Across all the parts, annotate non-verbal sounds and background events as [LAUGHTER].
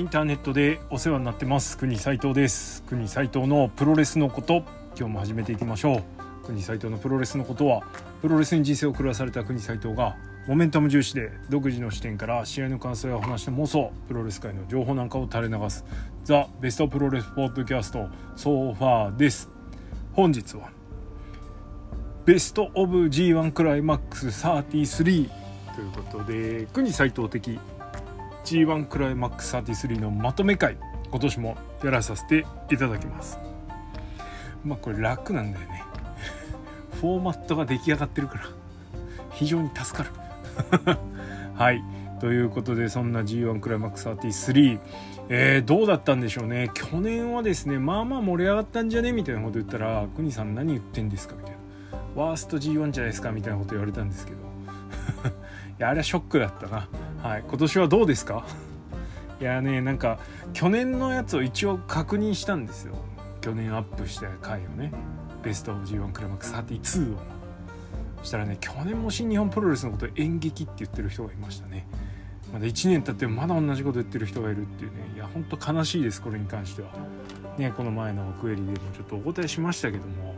インターネットでお世話になってます。国斉藤です。国斉藤のプロレスのこと。今日も始めていきましょう。国斉藤のプロレスのことはプロレスに人生を狂わされた国斉藤がモメンタム重視で独自の視点から試合の感想や話の妄想プロレス界の情報なんかを垂れ流す。ザ・ベストプロレスポッドキャストソファーです。本日はベストオブ G1 クライマックス33ということで国斉藤的 G1 クライマックス33のまとめ会今年もやらさせていただきます。まあこれ楽なんだよね。[LAUGHS] フォーマットが出来上がってるから。非常に助かる。[LAUGHS] はい。ということでそんな G1 クライマックス33えー、どうだったんでしょうね。去年はですねまあまあ盛り上がったんじゃね？みたいなこと言ったら「国さん何言ってんですか?」みたいな「ワースト G1 じゃないですか」みたいなこと言われたんですけど。[LAUGHS] いやあれはショックだったな。はい。今年はどうですか？[LAUGHS] いやねなんか去年のやつを一応確認したんですよ。去年アップした回をね。ベスト G1 クライマックス32を。したらね去年も新日本プロレスのこと演劇って言ってる人がいましたね。まだ1年経ってまだ同じこと言ってる人がいるっていうね。いやほんと悲しいですこれに関しては。ねこの前のクエリでもちょっとお答えしましたけども。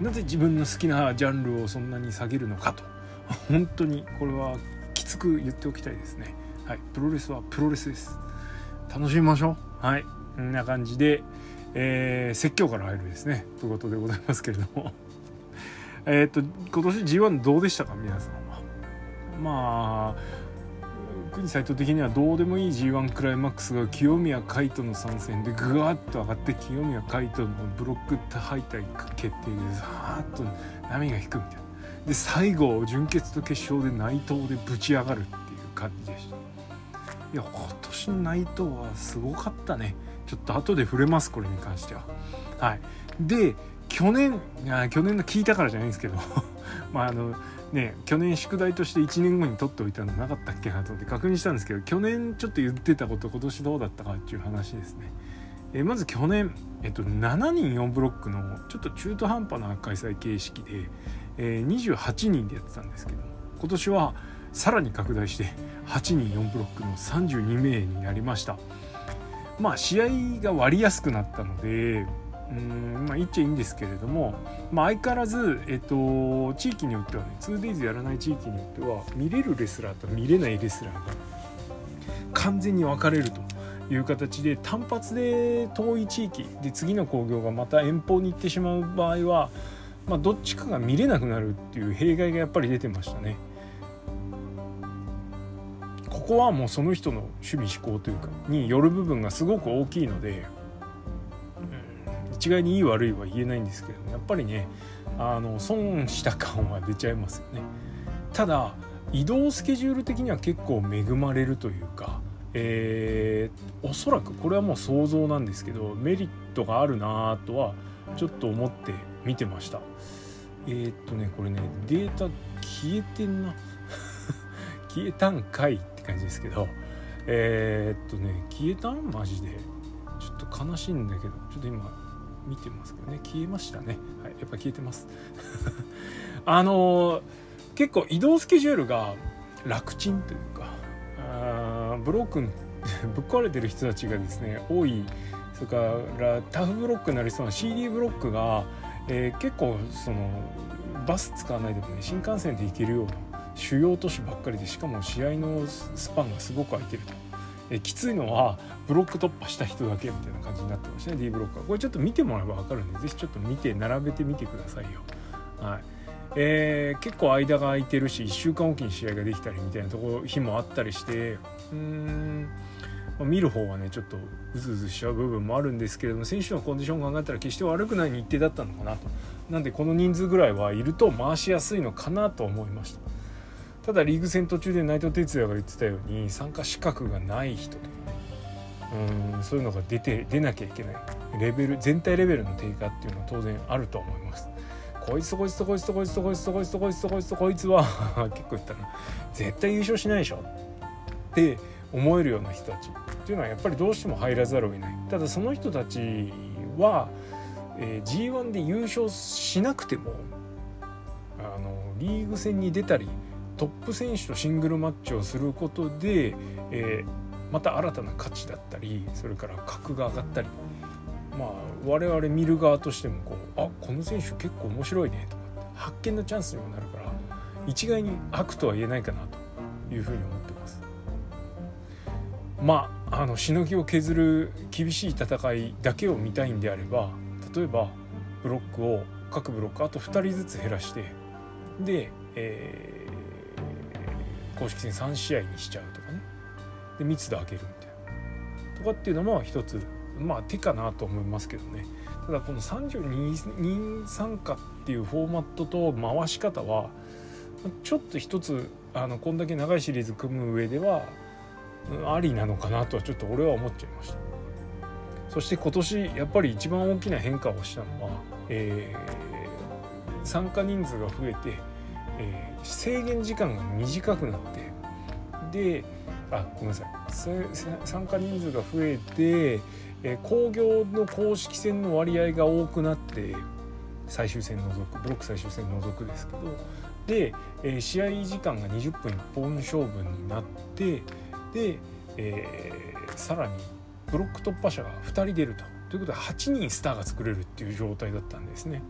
なぜ自分の好きなジャンルをそんなに下げるのかと。[LAUGHS] 本当にこれはきつく言っておきたいですね。はい。プロレスはプロレスです。楽しみましょう。はい。こんな感じで、えー、説教から入るですね。ということでございますけれども。[LAUGHS] えっと今年 G1 どうでしたか？皆さんは。まあ国斎藤的にはどうでもいい G1 クライマックスが清宮海斗の参戦でぐわっと上がって清宮海斗のブロック敗退決定でザーッと波が引くみたいな。で最後準決と決勝で内藤でぶち上がるっていう感じでした。いや今年の内藤はすごかったね。ちょっと後で触れますこれに関しては。はい。で去年去年の聞いたからじゃないんですけど。[LAUGHS] まああのね去年宿題として1年後に取っておいたのなかったっけなと思って確認したんですけど去年ちょっと言ってたこと今年どうだったかっていう話ですね。えまず去年、えっと、7人4ブロックのちょっと中途半端な開催形式で、え、28人でやってたんですけど今年はさらに拡大して8人4ブロックの32名になりました。まあ試合が割りやすくなったのでうんまあ言っちゃいいんですけれども、まあ、相変わらず、えっと、地域によってはね 2days やらない地域によっては見れるレスラーと見れないレスラーが完全に分かれるという形で単発で遠い地域で次の興行がまた遠方に行ってしまう場合は、まあ、どっちかが見れなくなるっていう弊害がやっぱり出てましたね。ここはもうその人の趣味思考というかによる部分がすごく大きいので一概にいい悪いは言えないんですけどやっぱりねあの損した感は出ちゃいますよねただ移動スケジュール的には結構恵まれるというか、えー、おそらくこれはもう想像なんですけどメリットがあるなとはちょっと思って見てました。えー、っとねこれねデータ消えてんな。[LAUGHS] 消えたんかいって感じですけど。えー、っとね消えたん？マジで。ちょっと悲しいんだけど。ちょっと今見てますけどね。消えましたね。はいやっぱ消えてます。[LAUGHS] あのー、結構移動スケジュールが楽ちんというかあブロークン [LAUGHS] ぶっ壊れてる人たちがですね多い。それからタフブロックになりそうな CD ブロックが、えー、結構そのバス使わないでもね新幹線で行けるような主要都市ばっかりでしかも試合のスパンがすごく空いてると。えきついのはブロック突破した人だけみたいな感じになってましたね D ブロック。はこれちょっと見てもらえば分かるんで是非ちょっと見て並べてみてくださいよ。はい。えー、結構間が空いてるし1週間おきに試合ができたりみたいなところ日もあったりしてうん、まあ、見る方はねちょっとうずうずしちゃう部分もあるんですけれども選手のコンディションを考えたら決して悪くない日程だったのかなと。なんでこの人数ぐらいはいると回しやすいのかなと思いました。ただリーグ戦途中で内藤哲也が言ってたように参加資格がない人とかね。うん。そういうのが出て出なきゃいけないレベル全体レベルの低下っていうのは当然あると思います。こいつとこいつとこいつとこいつとこいつとこいつとこいつとこいつこいつは [LAUGHS] 結構言ったな。絶対優勝しないでしょ。って思えるような人たちっていうのはやっぱりどうしても入らざるを得ないただその人たちは、えー、G1 で優勝しなくてもあのリーグ戦に出たりトップ選手とシングルマッチをすることで、えー、また新たな価値だったりそれから格が上がったりまあ我々見る側としてもこうあこの選手結構面白いねとかって発見のチャンスにもなるから一概に悪とは言えないかなというふうに思ってま。ああのしのぎを削る厳しい戦いだけを見たいんであれば例えばブロックを各ブロックあと2人ずつ減らしてで、えー、公式戦3試合にしちゃうとかねで密度上げるみたいなとかっていうのも一つまあ手かなと思いますけどねただこの32人参加っていうフォーマットと回し方はちょっと一つあのこんだけ長いシリーズ組む上ではありなのかなとはちょっと俺は思っちゃいました。そして今年やっぱり一番大きな変化をしたのは、えー、参加人数が増えて、えー、制限時間が短くなってであごめんなさい。参加人数が増えて、えー、工業の公式戦の割合が多くなって最終戦除くブロック最終戦除くですけどで、えー、試合時間が20分一本勝負になってで、えー、さらにブロック突破者が2人出ると。ということで8人スターが作れるっていう状態だったんですね。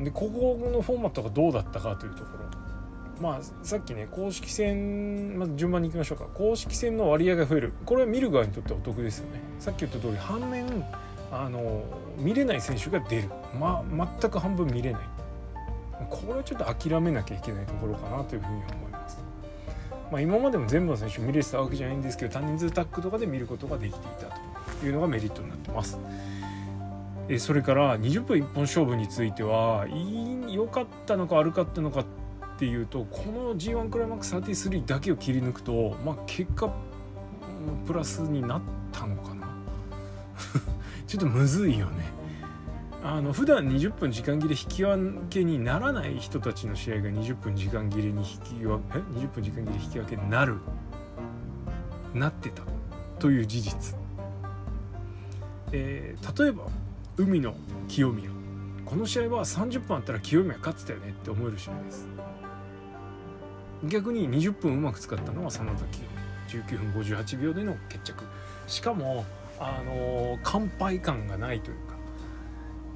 でここのフォーマットがどうだったかというところ。まあさっきね公式戦まず順番にいきましょうか。公式戦の割合が増える。これは見る側にとってはお得ですよね。さっき言った通り反面あの見れない選手が出る、ま、全く半分見れない。これはちょっと諦めなきゃいけないところかなというふうに思まあ、今までも全部の選手見れてたわけじゃないんですけど多人数タッグとかで見ることができていたというのがメリットになってます。えそれから20分一本勝負については良かったのか悪かったのかっていうとこの G1 クライマックス33だけを切り抜くと、まあ、結果プラスになったのかな。[LAUGHS] ちょっとむずいよね。あの普段20分時間切れ引き分けにならない人たちの試合が20分時間切れに引き分け20分時間切れ引き分けになるなってたという事実、えー、例えば海の清宮。この試合は30分あったら清宮勝ってたよねって思える試合です。逆に20分うまく使ったのは真田清宮。19分58秒での決着。しかもあのー、乾杯感がないというか。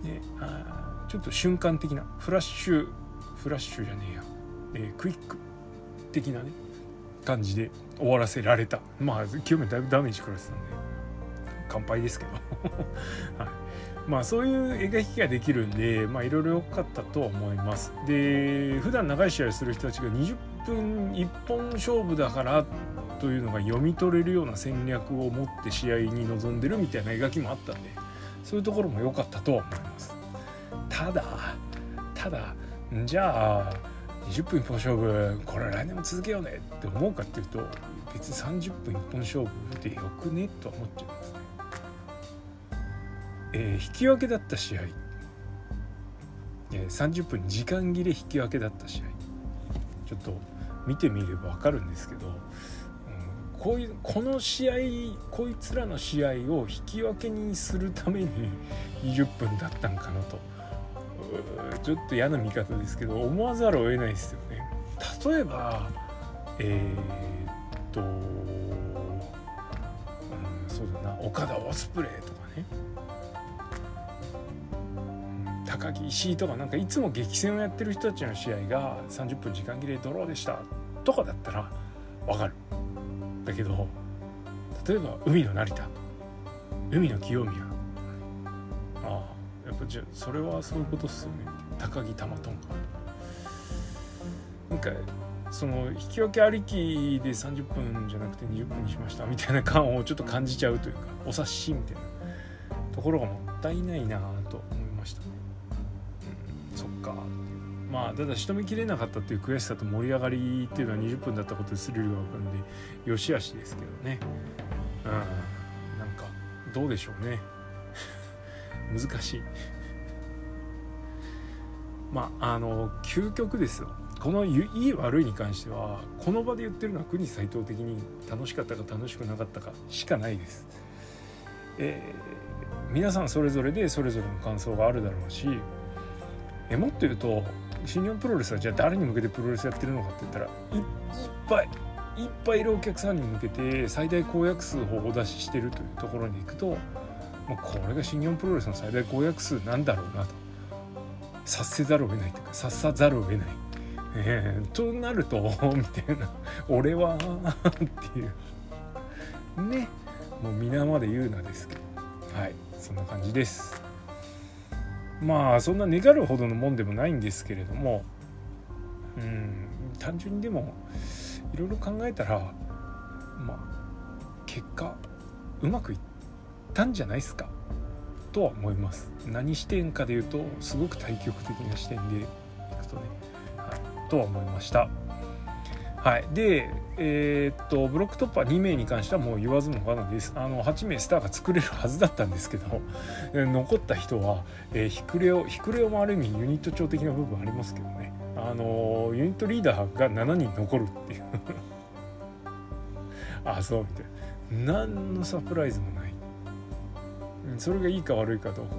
ね、あちょっと瞬間的なフラッシュフラッシュじゃねえや、えー、クイック的なね感じで終わらせられた。まあ清めだいぶダメージ食らってたんで乾杯ですけど、[LAUGHS] はい、まあそういう描きができるんでまあいろいろ良かったと思います。で普段長い試合をする人たちが20分1本勝負だからというのが読み取れるような戦略を持って試合に臨んでるみたいな描きもあったんで。そういうところも良かったとは思います。ただただじゃあ20分一本勝負これ来年も続けようねって思うかっていうと別に30分一本勝負でよくねと思っちゃいますね、えー、引き分けだった試合、えー、30分時間切れ引き分けだった試合。ちょっと見てみれば分かるんですけどこういうこの試合こいつらの試合を引き分けにするために20分だったんかなとちょっと嫌な見方ですけど思わざるを得ないですよね。例えばえー、っと、うん、そうだな岡田オスプレイとかね、うん、高木石井とかなんかいつも激戦をやってる人たちの試合が30分時間切れドローでしたとかだったら分かる。だけど例えば海の成田。海の清宮。ああやっぱじゃそれはそういうことっすよね。高木玉トンなんかその引き分けありきで30分じゃなくて20分にしました。みたいな感をちょっと感じちゃうというかお察しみたいな。ところがもったいないなと思いましたね。うん、そっか。まあただ仕留めきれなかったっていう悔しさと盛り上がりっていうのは20分だったことでスリルが分かるのでよしあしですけどね。うん。なんかどうでしょうね。[LAUGHS] 難しい。まああの究極ですよ。このいい悪いに関してはこの場で言ってるのは国斎藤的に楽しかったか楽しくなかったかしかないです。えー、皆さんそれぞれでそれぞれの感想があるだろうしえもっと言うと新日本プロレスはじゃあ誰に向けてプロレスやってるのかって言ったらいっぱいいっぱいいるお客さんに向けて最大公約数をお出ししてるというところに行くと、まあ、これが新日本プロレスの最大公約数なんだろうなと。察せざるを得ないというか察さざるを得ない。えー、となるとみたいな「俺は」っていう。ね。もう皆まで言うなですけど。はい。そんな感じです。まあそんな願うほどのもんでもないんですけれどもうん単純にでもいろいろ考えたらまあ結果うまくいったんじゃないですかとは思います。何視点かで言うとすごく対極的な視点でいくとね、はい、とは思いました。はい、で、えー、っとブロック突破2名に関してはもう言わずもがなです。あの8名スターが作れるはずだったんですけど [LAUGHS] 残った人は、えー、ヒクレオヒクレオもある意味ユニット長的な部分ありますけどね。あのユニットリーダーが7人残るっていう。[LAUGHS] あそうみたいな。何のサプライズもない。それがいいか悪いかどうか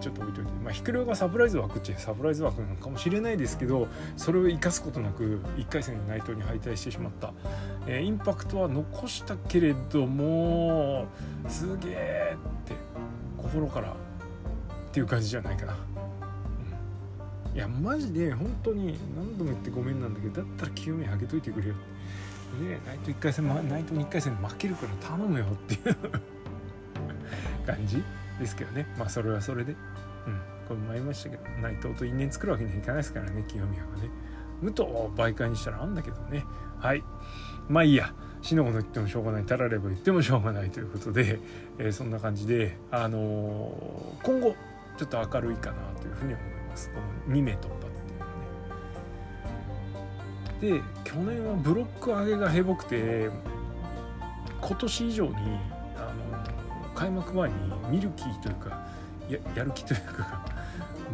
ちょっと置いといて。まあヒクレオがサプライズ枠っちゃサプライズ枠なのかもしれないですけどそれを生かすことなく1回戦で内藤に敗退してしまった、えー、インパクトは残したけれどもすげえって心からっていう感じじゃないかな、うん、いやマジで本当に何度も言ってごめんなんだけどだったら清めあげといてくれよ。ね内藤1回戦、ま、内藤に1回戦負けるから頼むよっていう。感じですけどね。まあそれはそれで。うん。これも言いましたけど内藤と因縁作るわけにはいかないですからね清宮がね。武藤を媒介にしたらあんだけどね。はい。まあいいや。死の子の言ってもしょうがないたられば言ってもしょうがないということで、えー、そんな感じで、あのー、今後ちょっと明るいかなというふうに思います。この2名突破っていうのはね。で去年はブロック上げがへぼくて今年以上に開幕前にミルキーというかややる気というか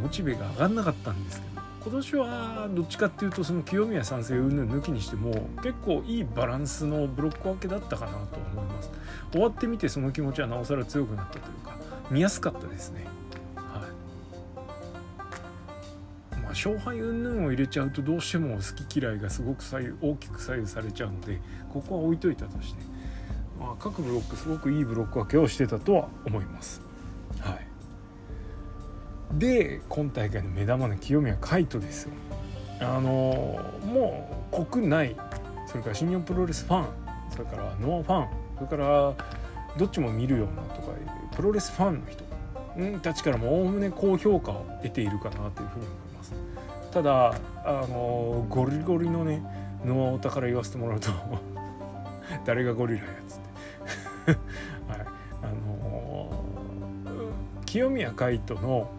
モチベが上がんなかったんですけど今年はどっちかっていうとその清宮賛成云々抜きにしても結構いいバランスのブロック分けだったかなと思います。終わってみてその気持ちはなおさら強くなったというか見やすかったですね。はい。ま勝敗云々を入れちゃうとどうしても好き嫌いがすごく左右大きく左右されちゃうのでここは置いといたとしてまあ、各ブロックすごくいいブロック分けをしてたとは思います。はい、で今大会の目玉の清宮海斗ですよ。あのもう国内それから新日本プロレスファンそれからノアファンそれからどっちも見るようなとかプロレスファンの人たちからもおおむね高評価を得ているかなというふうに思います。ただあのゴリゴリのねノアオタから言わせてもらうと [LAUGHS] 誰がゴリラやつ清宮海斗の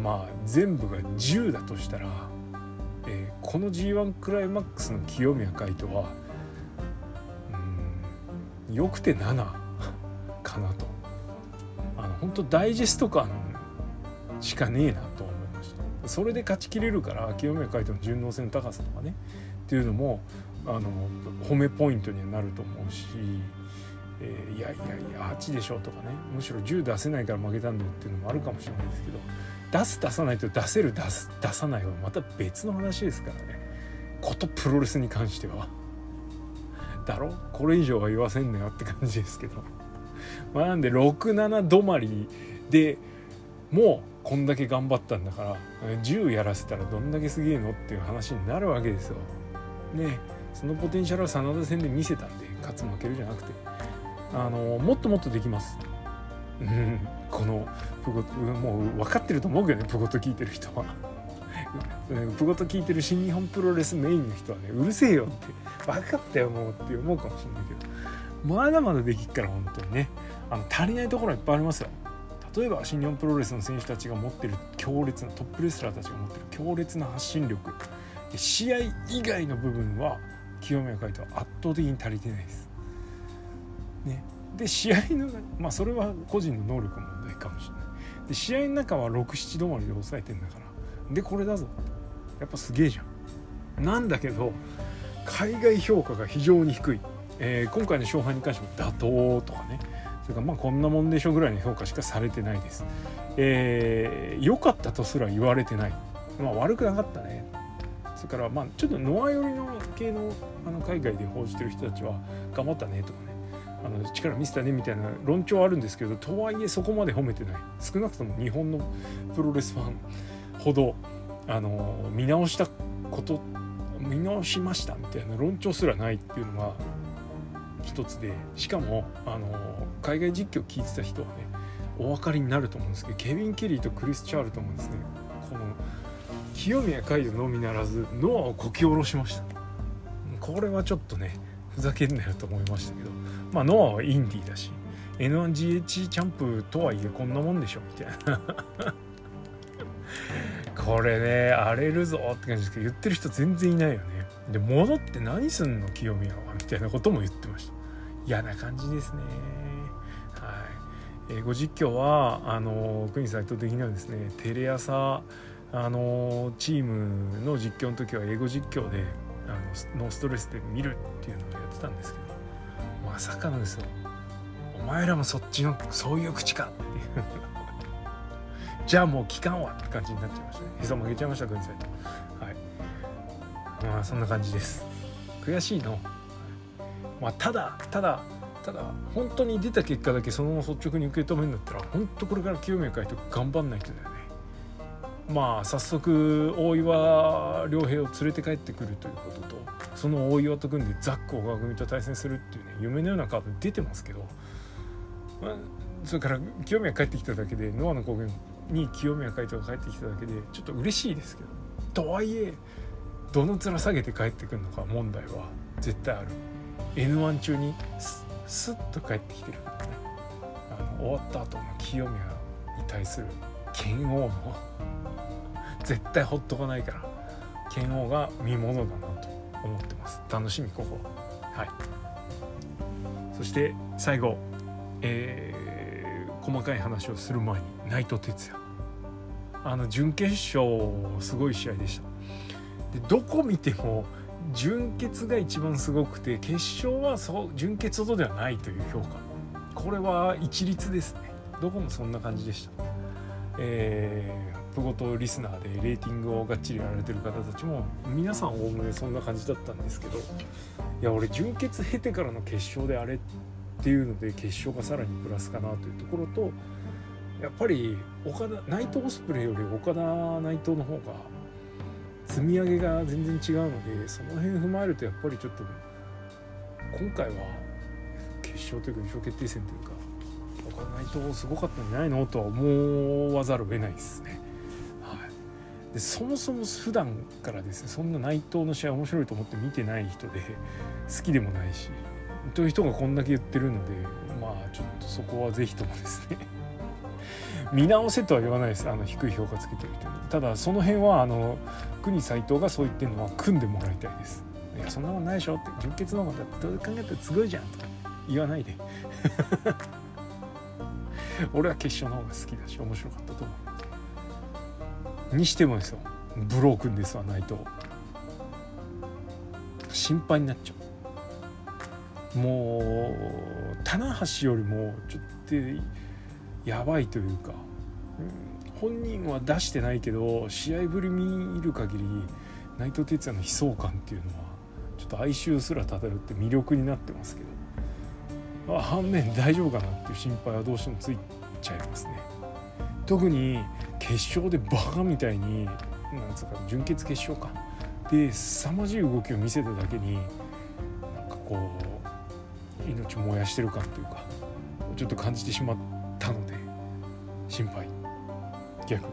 まあ全部が10だとしたら、えー、この G1 クライマックスの清宮海斗はうんよくて7かなと。あの本当ダイジェスト感しかねえなと思いました。それで勝ちきれるから清宮海斗の順応性の高さとかねっていうのもあの褒めポイントにはなると思うしえー、いやいやいや8でしょとかね。むしろ10出せないから負けたんだよっていうのもあるかもしれないですけど出す出さないと出せる出す出さないはまた別の話ですからね。ことプロレスに関しては。だろ？これ以上は言わせんなよって感じですけど。まあなんで67止まりでもうこんだけ頑張ったんだから10やらせたらどんだけすげえのっていう話になるわけですよ。ね。そのポテンシャルは真田戦で見せたんで勝つ負けるじゃなくて。あのもっともっとできます。うん、このプゴもう分かってると思うけどねプゴト聞いてる人は。[LAUGHS] プゴト聞いてる新日本プロレスメインの人はねうるせえよって分かったよもうって思うかもしれないけど。まだまだできっから本当にね。あの足りないところはいっぱいありますよ。例えば新日本プロレスの選手たちが持ってる強烈なトップレスラーたちが持ってる強烈な発信力。試合以外の部分は清宮海斗は圧倒的に足りてないです。ね、で試合のまあそれは個人の能力問題かもしれない。で試合の中は67止まりで抑えてんだから。でこれだぞ。やっぱすげえじゃん。なんだけど海外評価が非常に低い、えー、今回の勝敗に関しても妥当とかね。それからまあこんなもんでしょぐらいの評価しかされてないです。良、えー、かったとすら言われてない。まあ悪くなかったね。それからまあちょっとノア寄りの系のあの海外で報じてる人たちは頑張ったねとかね。あの力見せたねみたいな論調あるんですけどとはいえそこまで褒めてない。少なくとも日本のプロレスファンほどあの見直したこと見直しましたみたいな論調すらないっていうのが一つでしかもあの海外実況聞いてた人はねお分かりになると思うんですけどケビン・ケリーとクリス・チャールトもですねこの清宮海斗のみならずノアをこき下ろしました。これはちょっとねふざけんなよと思いましたけどまあノアはインディーだし N1GH チャンプとはいえこんなもんでしょみたいな。これね荒れるぞって感じですけど言ってる人全然いないよね。で戻って何すんの清宮はみたいなことも言ってました。嫌な感じですね。はい。英語実況はあの国斎藤的にはですねテレ朝あのチームの実況の時は英語実況であのノーストレスで見るっていうのをやってたんですけどまさかのですよ。お前らもそっちのそういう口か。っていうじゃあもう聞かんわって感じになっちゃいましたね。へそ曲げちゃいました軍斎とはい。まあそんな感じです。悔しいの。まあただただただ本当に出た結果だけそのまま率直に受け止めるんだったら本当これから清宮海斗頑張んないとだよね。まあ早速大岩良平を連れて帰ってくるということとその大岩と組んでザック小川組と対戦するっていうね夢のようなカード出てますけど、まあ、それから清宮帰ってきただけでノアの高原に清宮海斗が帰ってきただけでちょっと嬉しいですけどとはいえどの面下げて帰ってくるのか問題は絶対ある。N1 中にスッと帰ってきてる。あの終わった後の清宮に対する剣王の絶対ほっとかないから剣王が見ものだなと思ってます。楽しみここは。い。そして最後えー、細かい話をする前に内藤哲也。あの準決勝すごい試合でした。でどこ見ても準決が一番すごくて決勝はそう準決ほどではないという評価。これは一律ですね。どこもそんな感じでした。えー、プゴトリスナーでレーティングをがっちりやられてる方たちも皆さんおおむねそんな感じだったんですけどいや俺準決経てからの決勝であれっていうので決勝がさらにプラスかなというところとやっぱり岡田内藤オスプレイより岡田内藤の方が積み上げが全然違うのでその辺踏まえるとやっぱりちょっと今回は決勝というか優勝決定戦というか岡田内藤すごかったんじゃないのとは思わざるを得ないですね。でそもそも普段からですねそんな内藤の試合面白いと思って見てない人で好きでもないしという人がこんだけ言ってるのでまあちょっとそこは是非ともですね見直せとは言わないです。あの低い評価つけてる人に。ただその辺はあの国斎藤がそう言ってるのは組んでもらいたいです。いやそんなことないでしょって。純潔の方がどう考えたらすごいじゃんとか言わないで。[LAUGHS] 俺は決勝の方が好きだし面白かったと思う。にしてもですよ。ブロークンですわ内藤心配になっちゃう。もう棚橋よりもちょっとやばいというか、本人は出してないけど試合ぶり見る限り内藤哲也の悲壮感っていうのはちょっと哀愁すら漂って魅力になってますけど。あ反面大丈夫かなっていう心配はどうしてもついちゃいますね。特に決勝でバカみたいになんつうか準決決勝か。で凄まじい動きを見せただけになんかこう命燃やしてる感というかちょっと感じてしまったので心配。逆。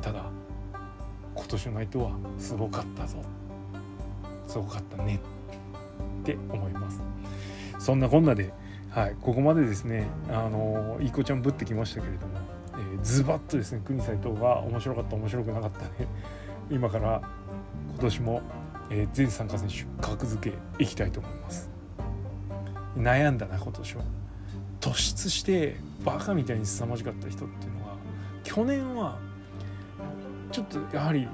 ただ今年のナイトはすごかったぞ。すごかったねって思います。そんなこんなで、はい、ここまでですねあのいい子ちゃんぶってきましたけれども、ズバッとですね国斎藤が面白かった面白くなかったね。今から今年も、えー、全参加選手格付けいきたいと思います。悩んだな今年。は突出してバカみたいに凄まじかった人っていうのは去年はちょっとやはり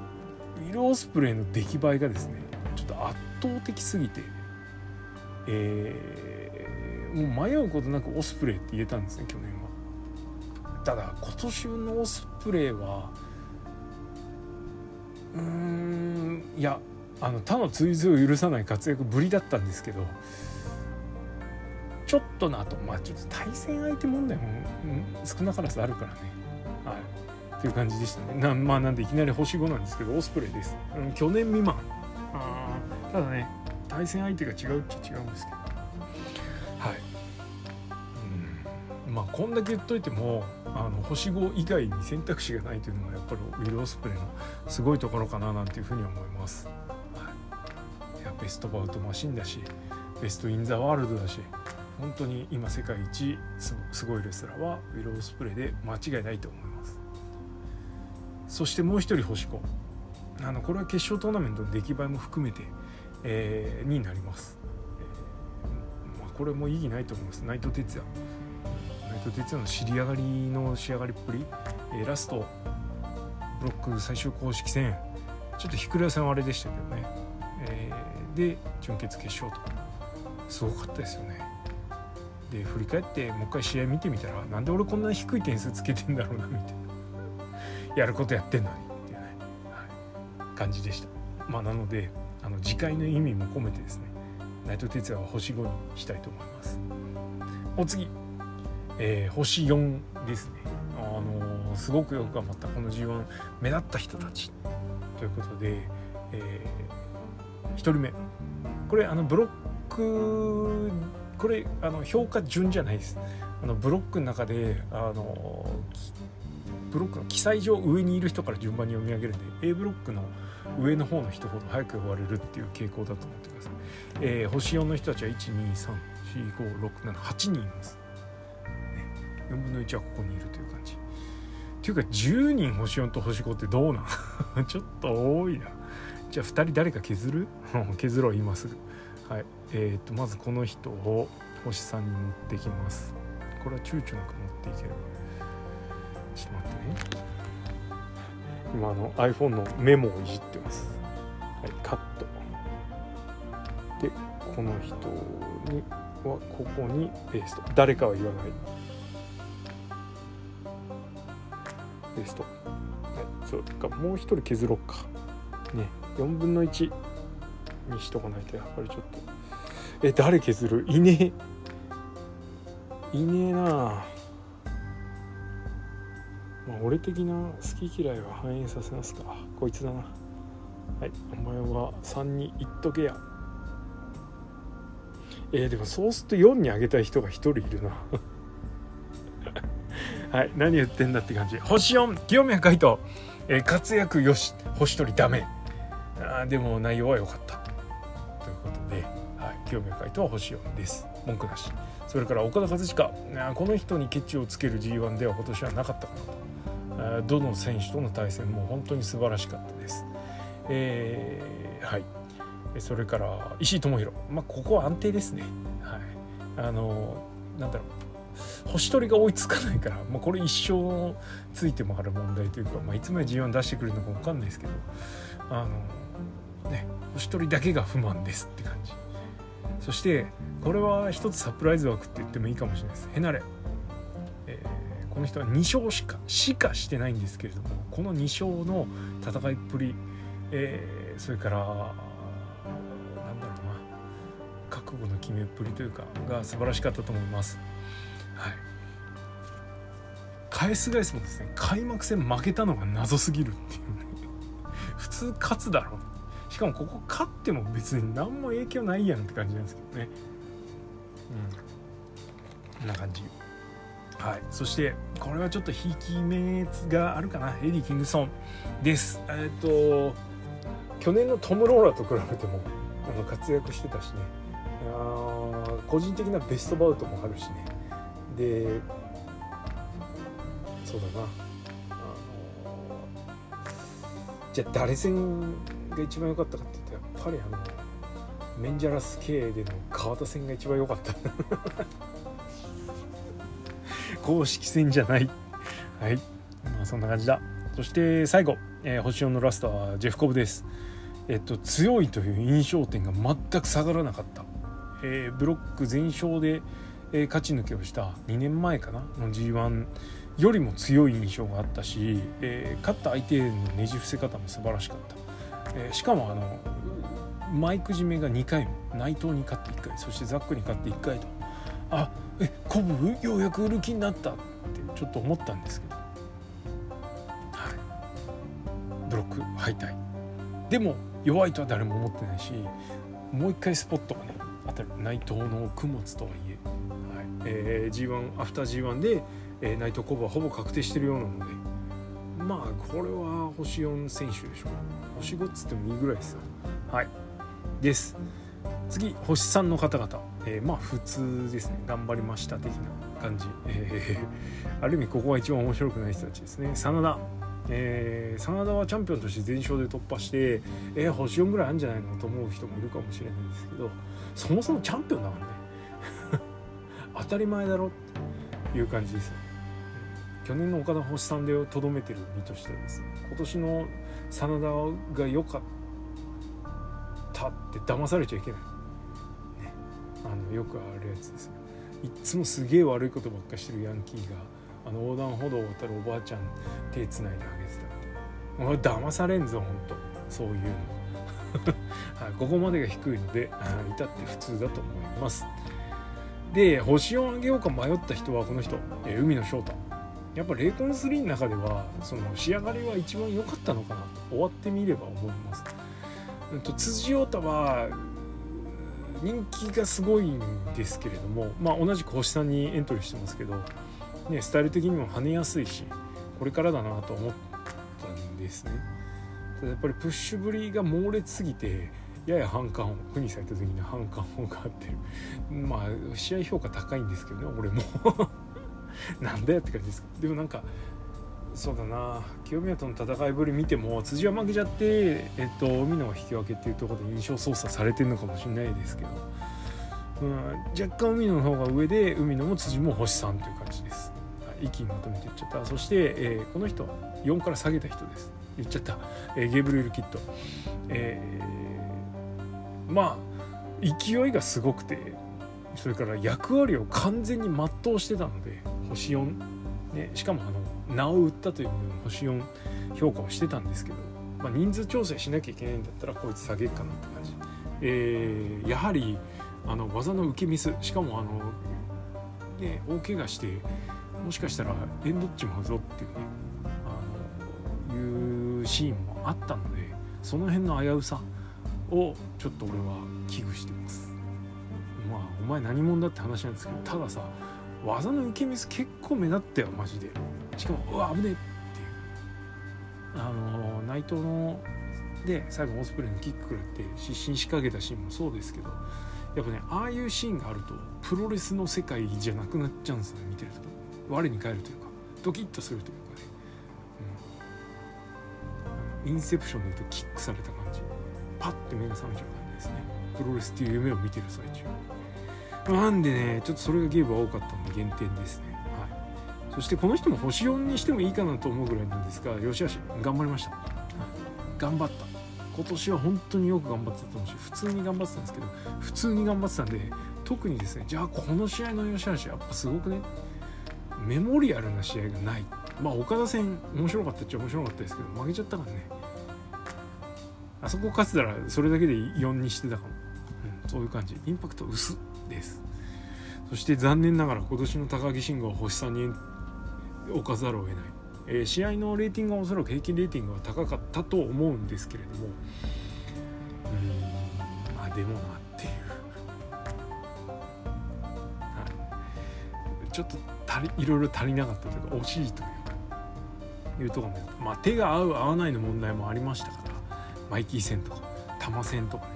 ウィル・オスプレイの出来栄えがですねちょっと圧倒的すぎてえーもう迷うことなくオスプレイって言えたんですね去年。ただ今年のオスプレイはうーんいやあの他の追随を許さない活躍ぶりだったんですけどちょっとなとまあちょっと対戦相手問題も、うん、少なからずあるからね。はい。っていう感じでしたね。なまあなんでいきなり星5なんですけどオスプレイです、うん、去年未満。あただね対戦相手が違うっちゃ違うんですけど。まあこんだけ言っといてもあの星5以外に選択肢がないというのがやっぱりウィル・オスプレイのすごいところかななんていうふうに思います、い、やベストバウトマシンだしベスト・イン・ザ・ワールドだし。本当に今世界一すごいレスラーはウィル・オスプレイで間違いないと思います。そしてもう一人星子あのこれは決勝トーナメントの出来栄えも含めて、えー、になります、えま、これも意義ないと思います。内藤哲也内藤哲也の尻上がりの仕上がりっぷり、えー、ラストブロック最終公式戦ちょっとひくら戦はあれでしたけどね、えー、で準決決勝と。すごかったですよね。で振り返ってもう一回試合見てみたらなんで俺こんなに低い点数つけてんだろうなみたいな。[LAUGHS] やることやってんのにっていうね、はい、感じでした。まあなのであの次回の意味も込めてですね内藤哲也は星5にしたいと思います。お次、えー、星4ですね。あのー、すごくよく頑張ったこの G1 目立った人たちということで、えー、1人目。これあのブロックこれあの評価順じゃないです。あのブロックの中であのブロックの記載上上にいる人から順番に読み上げるんで A ブロックの上の方の人ほど早く呼ばれるっていう傾向だと思ってください、えー、星4の人たちは1234567人います、4分の1はここにいるという感じ。っていうか10人星4と星5ってどうなん？[LAUGHS] ちょっと多いな。じゃあ2人誰か削る？[LAUGHS] 削ろう今すぐ。はい。えーと、まずこの人を星さんに持ってきます。これは躊躇なく持っていける。ちょっと待ってね。今あの iPhone のメモをいじってます。はいカット。でこの人にはここにペースト。誰かは言わない。ペーストはいそうかもう一人削ろうかね4分の1にしとかないとやっぱりちょっと。え誰削る？いねえ。いねえなまあ俺的な好き嫌いは反映させますか。こいつだな。はいお前は3に言っとけや。えー、でもそうすると4にあげたい人が1人いるな。はい何言ってんだって感じ。星4清宮海斗、えー、活躍よし。星取りダメ。あでも内容は良かった。ということで清宮海斗は星4です。文句なし。それから岡田和親。この人にケチをつける G1 では今年はなかったかなと。どの選手との対戦も本当に素晴らしかったです、えー、はい。それから石井智弘まあここは安定ですね。はい。あのなんだろう。星取りが追いつかないから、まあ、これ一生ついてもある問題というか、まあ、いつまで G1 出してくれるのか分かんないですけどあのね星取りだけが不満ですって感じ。そしてこれは一つサプライズ枠って言ってもいいかもしれないです。ヘナレ、えー、この人は2勝しかしかしてないんですけれどもこの2勝の戦いっぷり、えー、それからなんだろうな覚悟の決めっぷりというかが素晴らしかったと思います。はい。返す返すもですね開幕戦負けたのが謎すぎるっていうね。普通勝つだろしかもここ勝っても別に何も影響ないやんって感じなんですけどね。うん。こんな感じ。はい。そしてこれはちょっと贔屓目があるかな。エディ・キングストンです。えっ、と去年のトム・ローラーと比べてもあの活躍してたしね。あ個人的なベストバウトもあるしね。でそうだな。あのじゃあ誰戦が一番良かったかって言ったらやっぱりあのメンジャラス系での川田戦が一番良かった。[LAUGHS] 公式戦じゃない。はい。まあそんな感じだ。そして最後、えー、星4のラストはジェフコブです。えっと強いという印象点が全く下がらなかった、えー、ブロック全勝で、え、勝ち抜けをした2年前かな？の G1 よりも強い印象があったし、え、勝った相手のねじ伏せ方も素晴らしかった。え、しかもあのマイク締めが2回も内藤に勝って1回そしてザックに勝って1回と。あえコブようやく売る気になったってちょっと思ったんですけど、はい、ブロック敗退。でも弱いとは誰も思ってないしもう一回スポットがね当たる。内藤の供物とはいえ、はい。えー、G1 アフター G1 で、えー、内藤コブはほぼ確定してるようなのでまあこれは星4選手でしょう。星5っつってもいいぐらいですよ。はい。です。次星3の方々、えー、まあ普通ですね。頑張りました的な感じ、えー、ある意味ここが一番面白くない人たちですね。真田。えー、真田はチャンピオンとして全勝で突破してえー、星4ぐらいあるんじゃないのと思う人もいるかもしれないんですけどそもそもチャンピオンだからね当たり前だろっていう感じです。よ去年の岡田星さんでとどめてる身としてです。ね今年の真田が良かったって騙されちゃいけない、ね、あのよくあるやつです。よいっつもすげえ悪いことばっかしてるヤンキーがあの横断歩道を渡るおばあちゃん手つないであげてたって。騙されんぞほんと。そういうの。[LAUGHS] はい、ここまでが低いので至って普通だと思います。で星をあげようか迷った人はこの人、え海野翔太。やっぱレイコン3の中ではその仕上がりは一番良かったのかな。と終わってみれば思います、うん、と辻太は人気がすごいんですけれどもまあ同じく星さんにエントリーしてますけどね、スタイル的にも跳ねやすいしこれからだなと思ったんですね。ただやっぱりプッシュぶりが猛烈すぎてやや反感を苦にされた時に反感をがってる。まあ試合評価高いんですけどね俺も。[LAUGHS] なんだよって感じです。でもなんかそうだな。清宮との戦いぶり見ても辻は負けちゃってえっと海野が引き分けっていうところで印象操作されてるのかもしれないですけど、うん、若干海野の方が上で海野も辻も星3という感じです。一気にまとめて言っちゃった。そして、えー、この人4から下げた人です。言っちゃった、えー、ゲーブリル・キット、えー、まあ勢いがすごくてそれから役割を完全に全うしてたので星4、ね、しかもあの名を売ったという星4評価をしてたんですけど、まあ、人数調整しなきゃいけないんだったらこいつ下げるかなって感じ、えー、やはりあの技の受けミスしかもあの、ね、大怪我してもしかしたらエンドっちまうぞっていうねあのいうシーンもあったのでその辺の危うさをちょっと俺は危惧してます。まあお前何者だって話なんですけどたださ技の受けミス結構目立ったよマジでしかもうわ危ねえっていうあの内藤ので最後オスプレイのキック食らって失神しかけたシーンもそうですけどやっぱねああいうシーンがあるとプロレスの世界じゃなくなっちゃうんですよね見てると。我に返るというかドキッとするというかね、うん、インセプションで言うとキックされた感じ。パッて目が覚めちゃう感じですね。プロレスっていう夢を見てる最中。なんでねちょっとそれがゲームは多かったんで減点ですね。はい。そしてこの人も星4にしてもいいかなと思うぐらいなんですが吉橋頑張りました。頑張った。今年は本当によく頑張ってたと思うし普通に頑張ってたんですけど普通に頑張ってたんで特にですねじゃあこの試合の吉橋やっぱすごくねメモリアルな試合がない。まあ岡田戦面白かったっちゃ面白かったですけど負けちゃったからね。あそこ勝てたらそれだけで4にしてたかも、うん、そういう感じ。インパクト薄です。そして残念ながら今年の高木慎吾は星3に置かざるを得ない、えー、試合のレーティングはおそらく平均レーティングは高かったと思うんですけれども。うんまあでもなっていう、はい、ちょっと足りいろいろ足りなかったというか惜しいといういうところで、まあ、手が合う合わないの問題もありましたから。マイキー戦とか玉戦とかね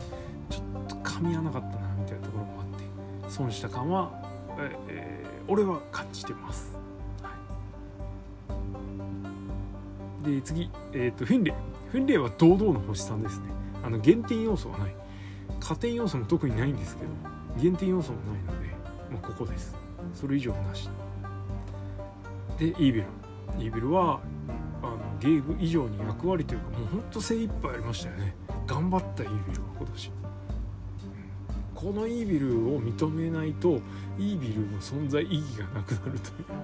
ちょっと噛み合わなかったなみたいなところもあって損した感は、えー、俺は感じてます。はい、で次、えーと、フィンレイ。フィンレイは堂々の星さんですね。あの減点要素はない。加点要素も特にないんですけど減点要素もないので、まあ、ここです。それ以上なし。でイービル。イービルはゲーム以上に役割というかもうほんと精一杯ありましたよね。頑張ったイービルは今年、このイービルを認めないとイービルの存在意義がなくなるというか。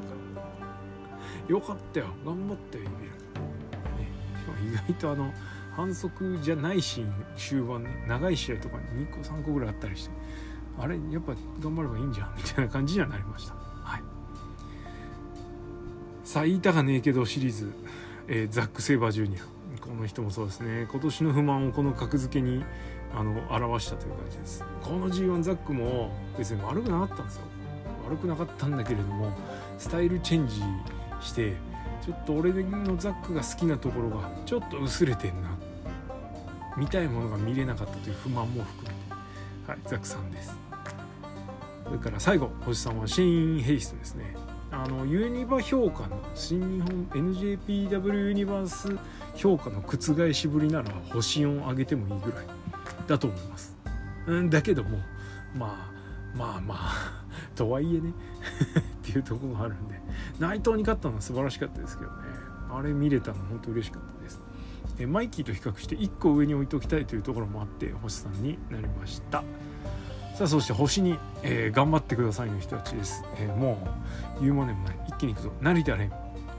よかったよ。頑張ったよイービル、ね、意外とあの反則じゃないシーン終盤ね長い試合とかに2個3個ぐらいあったりして。あれやっぱ頑張ればいいんじゃんみたいな感じにはなりました。はい。さあ言いたかねえけどシリーズ、えー、ザック・セイバージュニアこの人もそうですね。今年の不満をこの格付けにあの表したという感じです。この G1 ザックも別に悪くなかったんですよ。悪くなかったんだけれどもスタイルチェンジしてちょっと俺のザックが好きなところがちょっと薄れてんな見たいものが見れなかったという不満も含めて。はいザックさんです。それから最後星さんはシーン・ヘイストですね。あのユニバ評価の新日本 NJPW ユニバース評価の覆しぶりなら星4上げてもいいぐらいだと思います。うんだけどもまあまあまあ [LAUGHS] とはいえね [LAUGHS] っていうとこがあるんで内藤に勝ったのは素晴らしかったですけどね。あれ見れたの本当嬉しかったです。えマイキーと比較して1個上に置いておきたいというところもあって星さんになりました。さあそして星に、えー、頑張ってくださいの人たちです、えー、もう言うまでもない。一気にいくぞ。成田蓮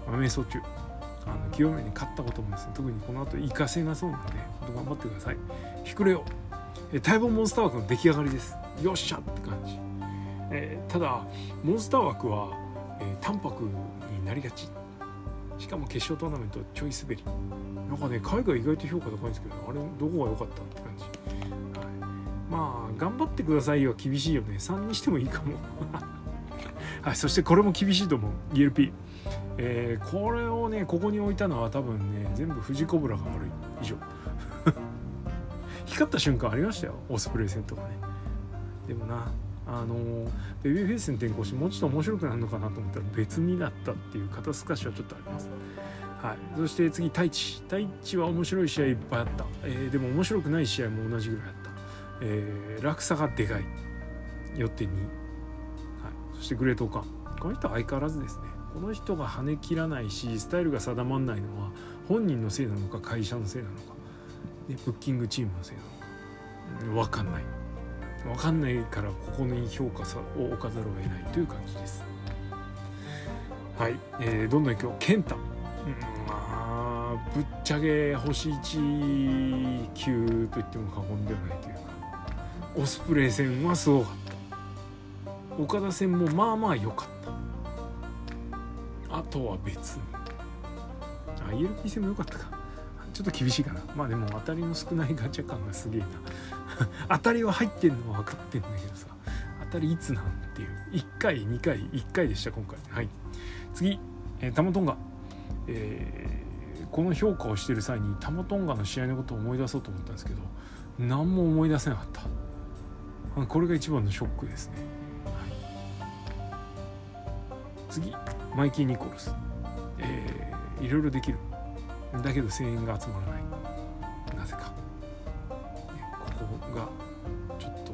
瞑想中。あの清めに勝ったこともですね特にこの後活かせなそうなので頑張ってください。ひくれよ、えー、待望モンスター枠の出来上がりです。よっしゃって感じ、えー、ただモンスター枠は、えー、淡白になりがち。しかも決勝トーナメントちょい滑り。なんかね海外意外と評価高いんですけどあれどこが良かったって感じ。まあ頑張ってくださいよ厳しいよね。3にしてもいいかも。[LAUGHS] はいそしてこれも厳しいと思う。ELP えー、これをねここに置いたのは多分ね全部富士コブラが悪い。以上。[LAUGHS] 光った瞬間ありましたよ。オスプレイ戦とかね。でもなあのベビーフェイスに転向してもうちょっと面白くなるのかなと思ったら別になったっていう肩透かしはちょっとあります。はい、そして次太一。太一は面白い試合いっぱいあった、えー、でも面白くない試合も同じぐらいあった。えー、落差がでかい。よって2、はい、そしてグレートオカ。ンこの人は相変わらずですね。この人が跳ね切らないしスタイルが定まらないのは本人のせいなのか会社のせいなのか。でブッキングチームのせいなのか。分かんない。分かんないからここに評価さを置かざるを得ないという感じです。はい、えー、どんどんいくよ。健太、うん、まあぶっちゃけ星1級と言っても過言ではないというか。オスプレイ戦はすごかった。岡田戦もまあまあ良かった。あとは別。にあ ELP 戦も良かったか。ちょっと厳しいかな。まあでも当たりの少ないガチャ感がすげえな。[LAUGHS] 当たりは入ってんのは分かってんだけどさ。当たりいつなんっていう。1回2回1回でした今回。はい。次、えー、タモトンガ。えー、この評価をしてる際にタモトンガの試合のことを思い出そうと思ったんですけど何も思い出せなかった。これが一番のショックですね、はい、次。マイキー・ニコルス、えー、いろいろできる。だけど声援が集まらない。なぜか、ここがちょっと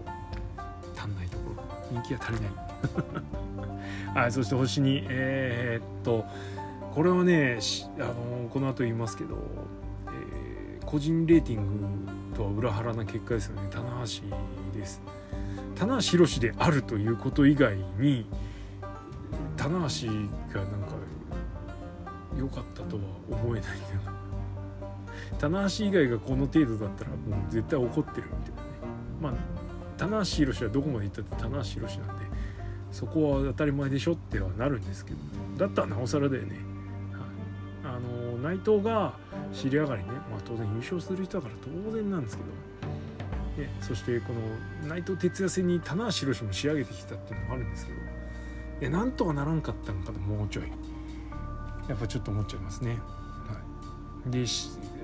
足んないところ。人気が足りない。[LAUGHS] はいそして星にえー、っとこれはねあのこの後言いますけど、えー、個人レーティングとは裏腹な結果ですよね。棚橋です。棚橋宏であるということ以外に棚橋がなんか良かったとは思えないんだよ棚橋以外がこの程度だったらもう絶対怒ってるみたいなね。まあ棚橋宏はどこまで行ったって棚橋宏なんでそこは当たり前でしょってはなるんですけどだったらなおさらだよね、はい、あの内藤が尻上がりね、まあ、当然優勝する人だから当然なんですけどね、そしてこの内藤哲也戦に棚橋宏も仕上げてきたっていうのもあるんですけどいやなんとかならんかったのかともうちょい。やっぱちょっと思っちゃいますね。はい、で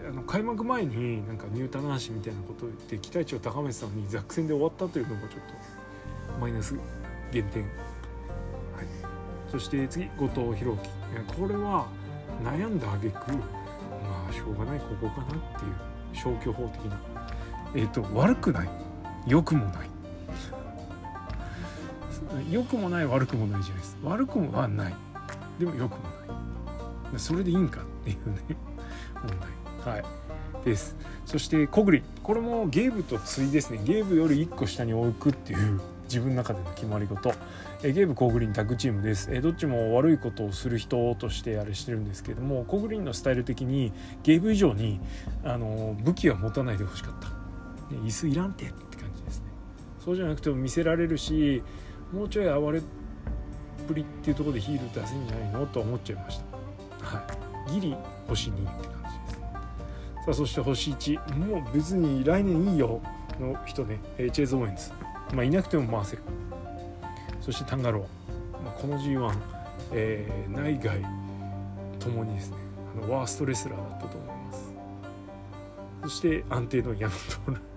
あの開幕前になんかニュータナ橋みたいなことを言って期待値を高めてたのにザク戦で終わったというのもちょっとマイナス減点。はい、そして次後藤弘樹。これは悩んだ挙句まあしょうがないここかなっていう消去法的なえ、ー、と悪くない。良くもない。良くもない悪くもないじゃないです。悪くもはない。でも良くもない。それでいいんかっていうね。問題。はい。です。そしてコグリこれもゲーブと対ですね。ゲーブより1個下に置くっていう自分の中での決まり事。えゲーブコーグリンタッグチームです。えどっちも悪いことをする人としてあれしてるんですけどもコーグリンのスタイル的にゲーブ以上にあの武器は持たないでほしかった、ね、椅子いらんてって感じですね。そうじゃなくても見せられるしもうちょい暴れっぷりっていうところでヒール出せんじゃないのと思っちゃいました。はい。ギリ星2って感じです。さあそして星1もう別に来年いいよの人ね。チェイズ・オーエンズ。まあ、いなくても回せる。そしてタンガロー、まあ、この G1、えー、内外ともにですね。あのワーストレスラーだったと思います。そして安定の矢野徹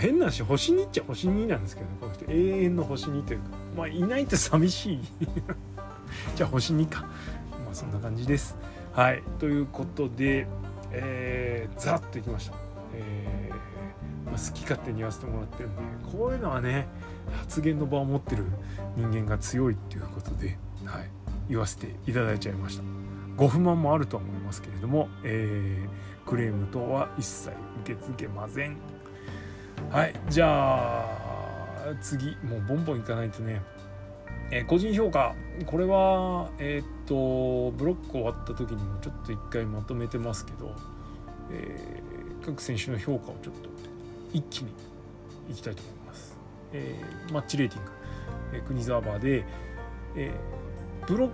変な話星2っちゃ星2なんですけど、ね、この人。永遠の星2というか。まあいないと寂しい。[LAUGHS] じゃあ星2か。まあそんな感じです。はい。ということでえー、ざっといきました。えーまあ好き勝手に言わせてもらってるんでこういうのはね発言の場を持ってる人間が強いっていうことで、はい、言わせていただいちゃいました。ご不満もあるとは思いますけれども、えー、クレーム等は一切受け付けません。はい。じゃあ次。もうボンボンいかないとね。えー、個人評価。これはえー、っとブロック終わった時にもちょっと一回まとめてますけど、えー、各選手の評価をちょっと一気にいきたいと思います。えー、マッチレーティング、えー、国沢バーで、えー、ブロッ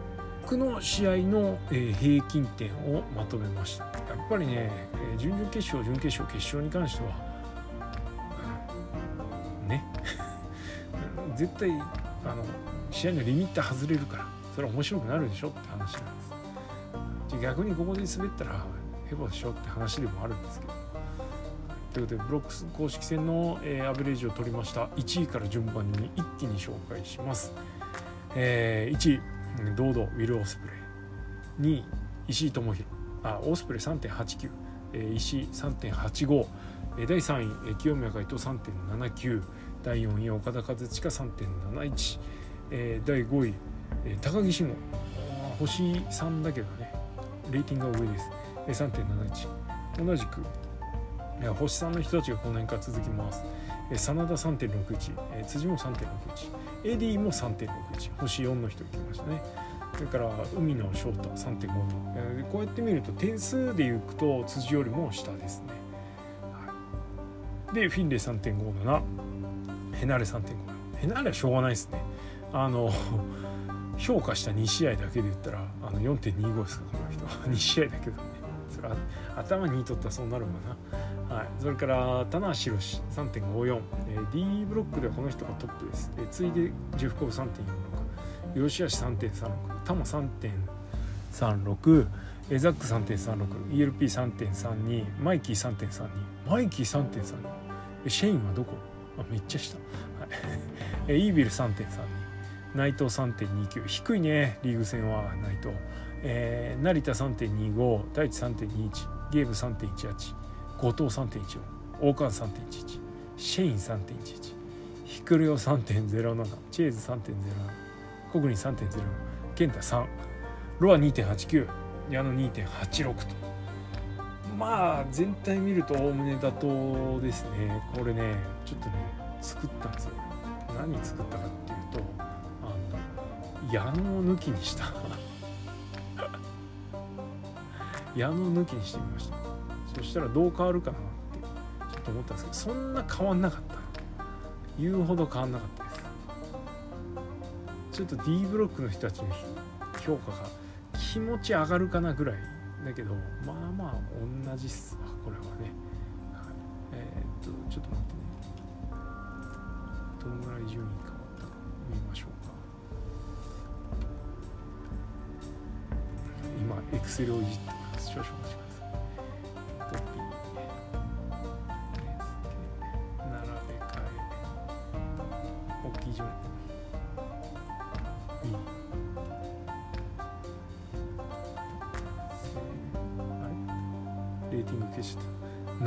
クの試合の、えー、平均点をまとめました。やっぱりね、えー、準々決勝準決勝決勝に関しては、ね。[LAUGHS] 絶対あの試合のリミッター外れるからそれは面白くなるでしょって話なんです。じゃ。逆にここで滑ったらヘボでしょって話でもあるんですけど。ということでブロックス公式戦の、えー、アベレージを取りました。1位から順番に一気に紹介します、えー、1位堂々ウィル・オスプレイ。2位石井智弘あオスプレイ3.89、え、石井3.85、第3位、清宮海斗3.79第4位岡田和親3.71、え、第5位、えー、高木慎吾星3だけどねレーティングが上です、えー、3.71同じく星さんの人たちがこの辺から続きます。え真田3.61、え辻も3.61、エディも3.61、星4の人いきましたね。それから海野翔太3.5、えこうやって見ると点数でいくと辻よりも下ですね。で、フィンレイ3.57、ヘナレ3.5。ヘナレはしょうがないですね。あの評価した2試合だけで言ったらあの4.25ですかこの人。[LAUGHS] 2試合だけどね。それは頭にとったらそうなるわな。はい、それから棚橋宏3.54、えー、D ブロックではこの人がトップです、えー、次いでジェフコブ3.46吉橋3.36タマ3.36エザック 3.36ELP3.32 マイキー3.32マイキー3.32シェインはどこ？あめっちゃ下、はい、[LAUGHS] イービル3.32内藤3.29低いねリーグ戦は内藤、えー、成田3.25大地3.21ゲーム3.18後藤3.14大川3.11シェイン3.11ヒクレオ3.07チェーズ3.07コグリン3.04ケンタ3ロア2.89矢野2.86と。まあ全体見るとおおむね妥当ですね。これねちょっとね作ったんですよ。何作ったかっていうとあの矢野を抜きにした。[LAUGHS] 矢野を抜きにしてみました。そしたらどう変わるかなってちょっと思ったんですけどそんな変わんなかった。言うほど変わんなかったです。ちょっと D ブロックの人たちの評価が気持ち上がるかなぐらいだけどまあまあ同じっすわこれはね、はい、えー、っとちょっと待ってね。どのぐらい順位変わったか見ましょうか。今エクセルをいじってます少々お待ち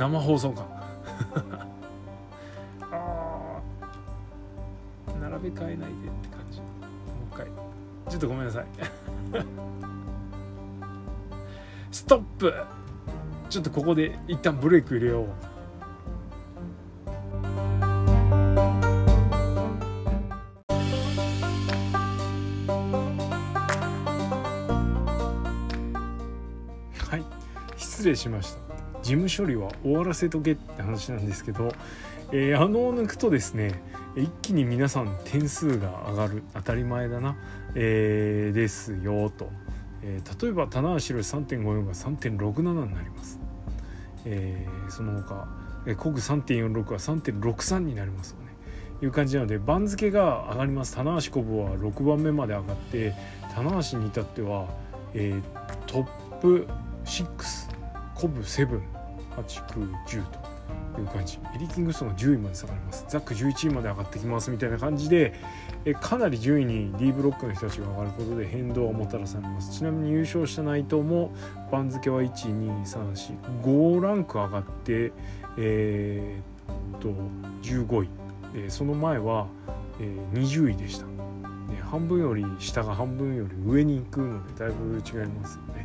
生放送か [LAUGHS] あ並べ替えないでって感じ。もう一回。ちょっとごめんなさい。[LAUGHS] ストップ。ちょっとここで一旦ブレイク入れよう。はい。失礼しました。事務処理は終わらせとけって話なんですけど、えー、あのを抜くとですね一気に皆さん点数が上がる。当たり前だな、えー、ですよと、えー、例えば棚橋宏3.54が3.67になります、えー、その他、えー、コグ3.46は3.63になりますよね。いう感じなので番付が上がります。棚橋コブは6番目まで上がって棚橋に至っては、えー、トップ6コブ7 8 9 10という感じ。エリキングストンが10位まで下がります。ザック11位まで上がってきますみたいな感じでえかなり順位に D ブロックの人たちが上がることで変動をもたらされます。ちなみに優勝した内藤も番付は12345ランク上がってえー、っと15位、えその前は、え20位でした、半分より下が半分より上に行くのでだいぶ違いますよね。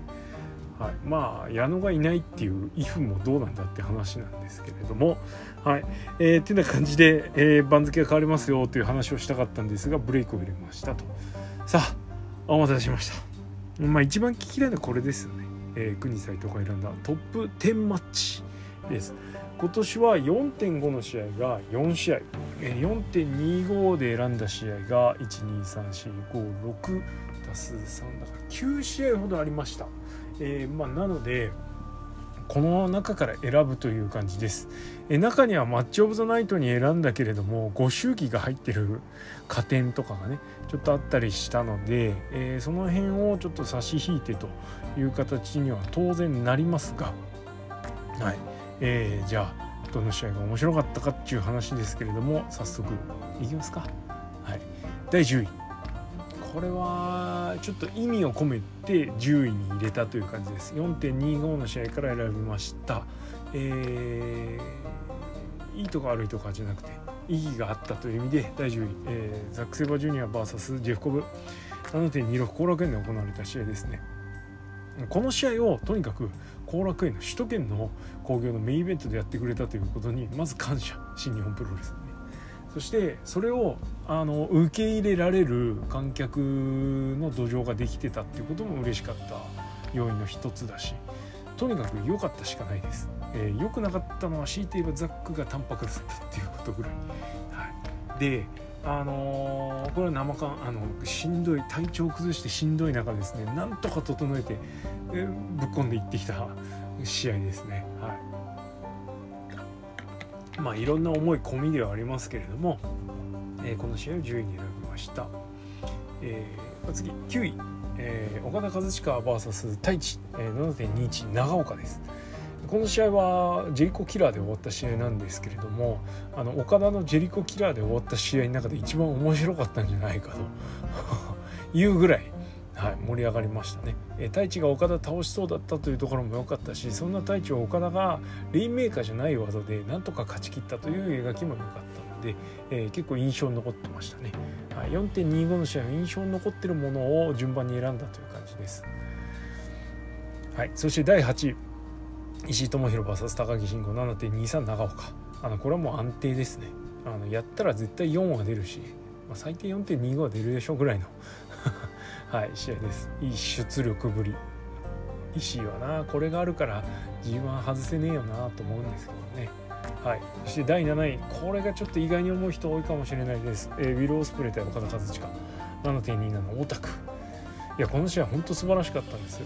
はい、まあ矢野がいないっていうイフもどうなんだって話なんですけれどもはい。えー、ってな感じで、えー、番付が変わりますよという話をしたかったんですがブレイクを入れましたと。さあお待たせしました。まあ一番聞きたいのはこれですよね、えー、国斎藤が選んだトップ10マッチです。今年は4.5の試合が4試合。4.25で選んだ試合が12345 6足す3だから9試合ほどありました。えー、まあ、なのでこの中から選ぶという感じです。え中にはマッチ・オブ・ザ・ナイトに選んだけれどもご祝儀が入ってる加点とかがねちょっとあったりしたので、えー、その辺をちょっと差し引いてという形には当然なりますが、はいえー、じゃあどの試合が面白かったかっていう話ですけれども早速いきますか。はい、第10位これはちょっと意味を込めて10位に入れたという感じです。4.25の試合から選びました。えー、いいとか悪いとかじゃなくて意義があったという意味で第10位、えー、ザック・セバージュニア VS ジェフコブ。7.26後楽園で行われた試合ですね。この試合をとにかく後楽園の首都圏の興行のメインイベントでやってくれたということにまず感謝。新日本プロレス。そしてそれをあの受け入れられる観客の土壌ができてたっていうことも嬉しかった要因の一つだしとにかく良かったしかないです。えー、くなかったのは強いて言えばザックが淡白だったっていうことぐらい。はい、であのー、これは生感あのしんどい体調を崩してしんどい中ですねなんとか整えて、えー、ぶっ込んでいってきた試合ですね。はいまあいろんな思い込みではありますけれども、えー、この試合を10位に選びました、えー、次9位、えー、岡田和親 VS 太一、えー、7.21長岡です。この試合はジェリコキラーで終わった試合なんですけれどもあの岡田のジェリコキラーで終わった試合の中で一番面白かったんじゃないかと [LAUGHS] いうぐらいはい、盛り上がりましたね、えー、太一が岡田倒しそうだったというところも良かったしそんな太一を岡田がレインメーカーじゃない技でなんとか勝ち切ったという描きも良かったので、えー、結構印象に残ってましたね、はい、4.25の試合印象に残ってるものを順番に選んだという感じです、はい、そして第8位石井智弘 VS 高木慎吾7.23長岡。あのこれはもう安定ですね。あのやったら絶対4は出るし、まあ、最低4.25は出るでしょうぐらいの [LAUGHS] はい試合です。いい出力ぶり。石井はなこれがあるから G1 外せねえよなと思うんですけどね。はい。そして第7位。これがちょっと意外に思う人多いかもしれないです、えー、ウィル・オスプレイ対岡田和親。7.27オタク。いやこの試合本当素晴らしかったんです。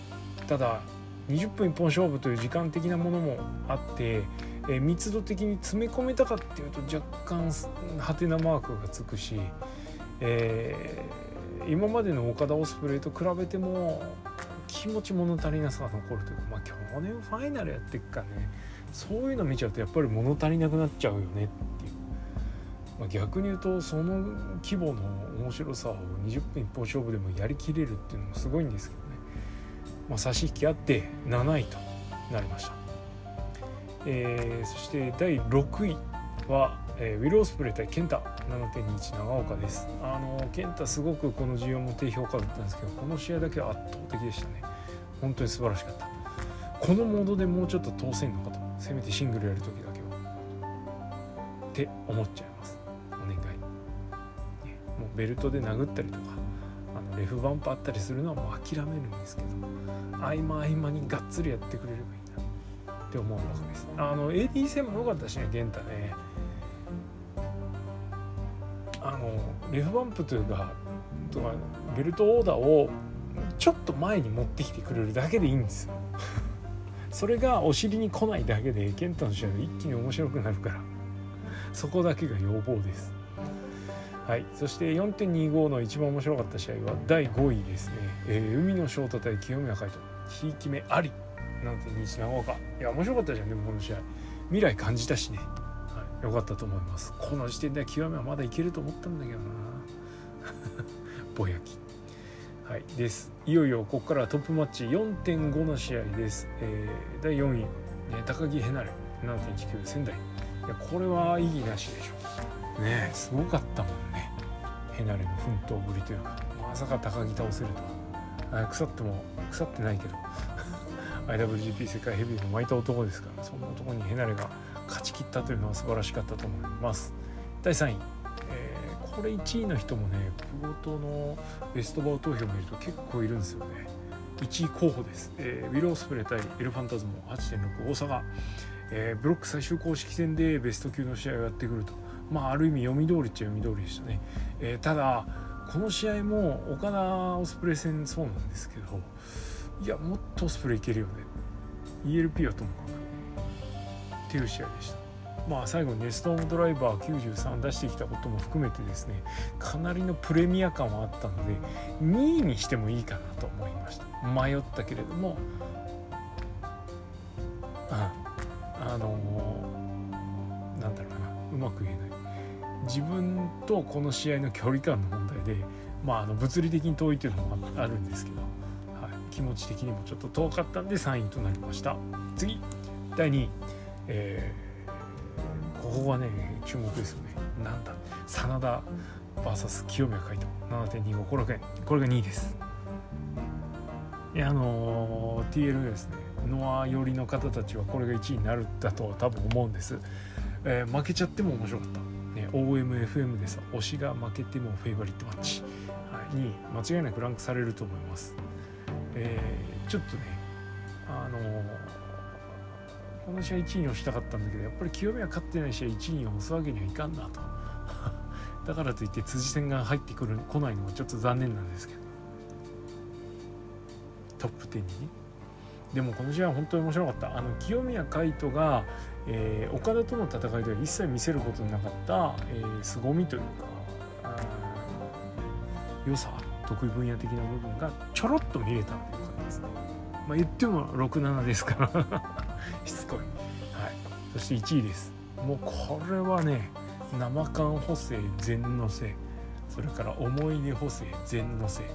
ただ20分一本勝負という時間的なものもあって、えー、密度的に詰め込めたかっていうと若干ハテナマークがつくし、えー今までの岡田オスプレイと比べても気持ち物足りなさが残るというかまあ去年ファイナルやってっかねそういうの見ちゃうとやっぱり物足りなくなっちゃうよねっていう、まあ、逆に言うとその規模の面白さを20分一本勝負でもやりきれるっていうのもすごいんですけどね、まあ、差し引きあって7位となりました、えー、そして第6位はえー、ウィル・オスプレイ対ケンタ。7.21長岡です。あのケンタすごくこの G1 も低評価だったんですけどこの試合だけは圧倒的でしたね。本当に素晴らしかった。このモードでもうちょっと通せんのかとせめてシングルやる時だけは。って思っちゃいます。お願い、もうベルトで殴ったりとかあのレフバンプあったりするのはもう諦めるんですけど合間合間にがっつりやってくれればいいなって思うわけです。あの AD 戦も良かったしね玄太ね。あのレフバンプというかとかベルトオーダーをちょっと前に持ってきてくれるだけでいいんですよ。[LAUGHS] それがお尻に来ないだけで健太の試合が一気に面白くなるから。そこだけが要望です。はい。そして4.25の一番面白かった試合は第5位ですね、えー、海の翔太対清宮海斗。ひいき目あり。なんて西長岡いや面白かったじゃんでもこの試合。未来感じたしね、はい、よかったと思います。この時点では極めはまだいけると思ったんだけどな。[LAUGHS] ぼやき。はいです。いよいよここからトップマッチ4.5の試合です、えー、第4位、ね、高木ヘナレ7.19仙台。いやこれは意義なしでしょ。ねすごかったもんね。ヘナレの奮闘ぶりというかまさか高木倒せるとは。腐っても腐ってないけど。[LAUGHS] IWGP 世界ヘビーも巻いた男ですからそんな男にヘナレが勝ち切ったというのは素晴らしかったと思います。第3位、えー、これ1位の人もねプロトのベストバウ投票を見ると結構いるんですよね。1位候補です、えー、ウィロースプレー対エルファンタズム8.6大阪、えー、ブロック最終公式戦でベスト級の試合をやってくると。まあある意味読み通りっちゃ読み通りでしたね、えー、ただこの試合も岡田オスプレイ戦そうなんですけどいやもっとオスプレイいけるよね。ELP はともかくっていう試合でした。まあ最後にネストームドライバー93出してきたことも含めてですねかなりのプレミア感はあったので2位にしてもいいかなと思いました。迷ったけれどもああのー、なんだろうなうまく言えない。自分とこの試合の距離感の問題でまああの物理的に遠いっていうのもあるんですけどはい気持ち的にもちょっと遠かったんで3位となりました。次第2位、えー、ここがね注目ですよね。なんだ。真田 VS 清宮海斗。7.25これがこれが2位です。いやあのー、TL ですね。ノア寄りの方たちはこれが1位になるだと多分思うんです、えー、負けちゃっても面白かった、ね、OMFM でさ推しが負けてもフェイバリットマッチ、はい、に間違いなくランクされると思います。えー、ちょっとねあのー、の試合1位に押したかったんだけどやっぱり清宮勝ってない試合1位に押すわけにはいかんなと。[LAUGHS] だからといって辻戦が入ってくる来ないのはちょっと残念なんですけど。トップ10にね。でもこの試合は本当に面白かった。あの清宮海斗が、えー、岡田との戦いでは一切見せることのなかった、えー、凄みというか良さ得意分野的な部分がちょろっと見れたという感じですね。まあ、言っても67ですから。しつこい、はい、そして1位です。もうこれはね生感補正全のせそれから思い出補正全のせ、は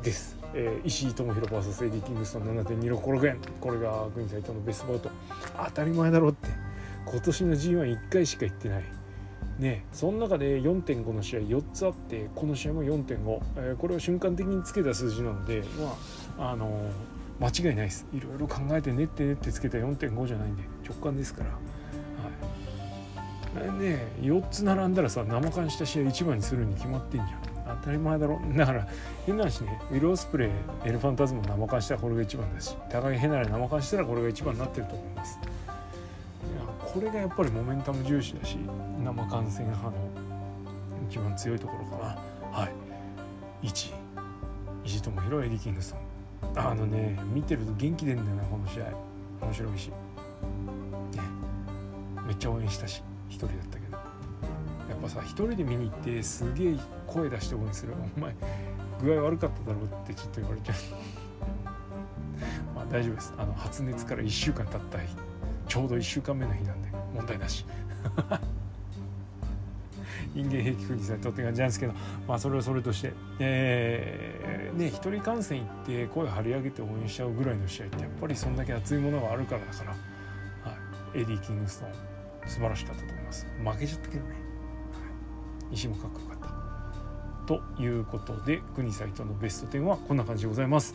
い、です、えー、石井智弘 VS エディ・キングストン7.266円。これが国際とのベストバウト。当たり前だろって。今年の G11 回しか行ってない。ね、その中で4.5の試合4つあってこの試合も4.5、えー、これを瞬間的につけた数字なので、まああのー、間違いないです。いろいろ考えて練って練ってつけた4.5じゃないんで直感ですから、はい、ね4つ並んだらさ生感した試合1番にするに決まってんじゃん。当たり前だろ。だから変な話ねウィロースプレーエルファンタズム生感したらこれが1番だし高木ヘナレ生感したらこれが1番になってると思います。いやこれがやっぱりモメンタム重視だし生感染派の一番強いところかな。はい。1石友宏エディ・キングストン。あのね見てると元気出るんだよなこの試合。面白いし。ね。めっちゃ応援したし一人だったけど。やっぱさ一人で見に行ってすげえ声出して応援する。お前具合悪かっただろうってちょっと言われちゃう。[LAUGHS] まあ大丈夫です。あの発熱から1週間経った日。ちょうど1週間目の日なんで問題なし。人間兵器国さえとって感じなんですけどまあそれはそれとしてえー、ね一人観戦行って声張り上げて応援しちゃうぐらいの試合ってやっぱりそんだけ熱いものがあるからだから、はい、エディ・キングストン素晴らしかったと思います。負けちゃったけどね、はい、石もかっこよかった。ということで国サイトのベスト10はこんな感じでございます。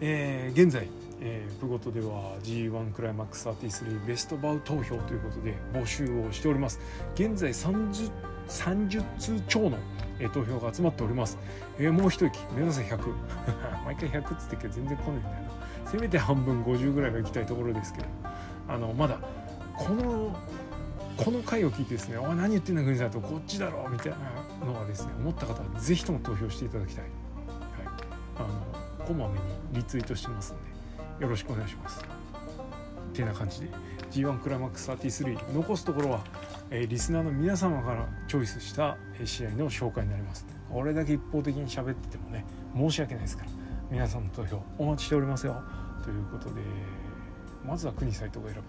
えー、現在、えー、プゴトでは G1 クライマックス33ベストバウ投票ということで募集をしております。現在 30, 30通超の、投票が集まっております、えー、もう一息。目指せ100 [LAUGHS] 毎回100っつってけど全然来ねえんだよな。せめて半分50ぐらいが行きたいところですけど。あのまだこのこの回を聞いてですね「おい何言ってんだ国さん」と。こっちだろみたいなのはですね思った方は是非とも投票していただきたい、はい、あのこまめにリツイートしてますんでよろしくお願いします。てな感じで。G1 クライマックス33残すところは、え、リスナーの皆様からチョイスした試合の紹介になります。これだけ一方的に喋っててもね申し訳ないですから皆さんの投票お待ちしておりますよ。ということでまずは国サイトが選ぶ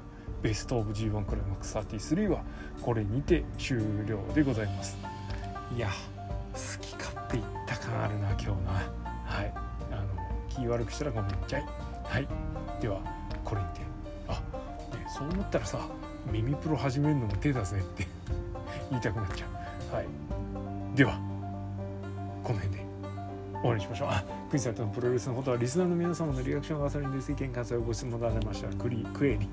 ベストオブ G1 クライマックス33はこれにて終了でございます。いや好き勝手言った感あるな今日な。はい。あの気悪くしたらごめんちゃい。はい。ではこれにて。あ、ね、そう思ったらさ耳プロ始めるのも手だぜって [LAUGHS] 言いたくなっちゃう。はい。ではこの辺で終わりにしましょう。あクイズサイトのプロレスのことはリスナーの皆様のリアクションがされるんです。意見感想ご質問がありましたらクリクエリ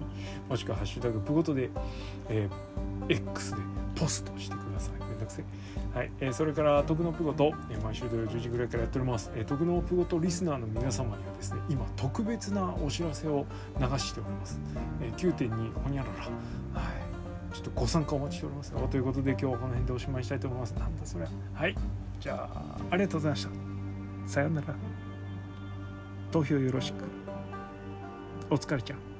もしくはハッシュタグプごとで、えー、X でポストしてくださいどくせはい、えー、それから徳のプゴと、えー、毎週土曜10時ぐらいからやっております、えー、徳のプゴとリスナーの皆様にはですね今特別なお知らせを流しております、えー、9.2ほにゃらら。はい。ちょっとご参加お待ちしておりますよということで今日はこの辺でおしまいしたいと思います。なんだそれはい。じゃあありがとうございました。さようなら。投票よろしく。お疲れちゃん。